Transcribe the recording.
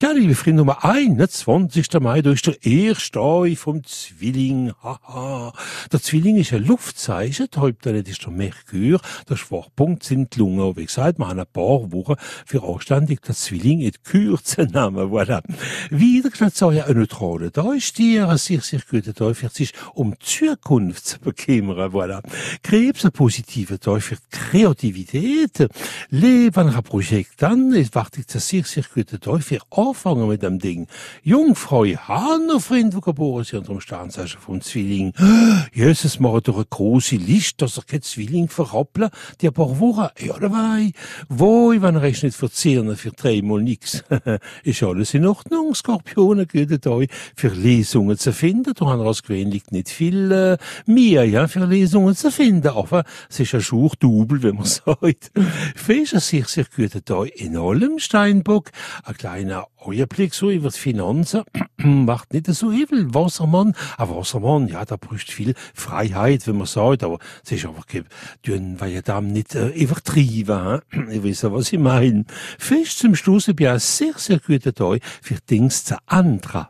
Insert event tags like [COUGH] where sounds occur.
Ja, liebe Freunde, Nummer 21. Mai, ist der erste Ei vom Zwilling. Haha. Der Zwilling ist ein Luftzeichen, der Halbteil ist der Merkur, der Schwachpunkt sind die Lungen. Wie gesagt, wir haben ein paar Wochen für anständig der Zwilling in Kürze [LAUGHS] nehmen, voilà. Wieder kann ich sagen, ein neutraler da ist dir, ein sehr, sehr guter Tag für sich, um die Zukunft zu bekümmern, voilà. Krebs, ein positiver die Kreativität. Leben, ein Projekt dann, es wartet sehr, guter Tag für anfangen mit dem Ding. Jungfrau Hanna, Freund, die geboren sind unter dem Sternzeichen vom Zwilling. [GASPS] Jesus, machen doch eine große Liste, dass er kein Zwilling verrappeln, die ein paar Wochen. Ja, dabei. Wo, wenn er nicht verzehren, für dreimal nix. [LAUGHS] ist alles in Ordnung, Skorpione, guten Tag, für Lesungen zu finden. Da haben wir als gewöhnlich nicht viel, äh, mehr, ja, für Lesungen zu finden. Aber es ist ein Schurtubel, wenn man [LAUGHS] sagt. Ein sehr, sehr guter Tag in allem, Steinbock. Ein kleiner euer Blick so über die Finanzen [CLEARS THROAT] macht nicht so übel. Wassermann, ein Wassermann, ja, da brücht viel Freiheit, wenn man sagt, aber es ist einfach, tun wir ja dann nicht äh, übertrieben, he? [CLEARS THROAT] ich weiß was ich meine. Fest zum Schluss, ich bin ein sehr, sehr guter Tag für Dings zu anderen.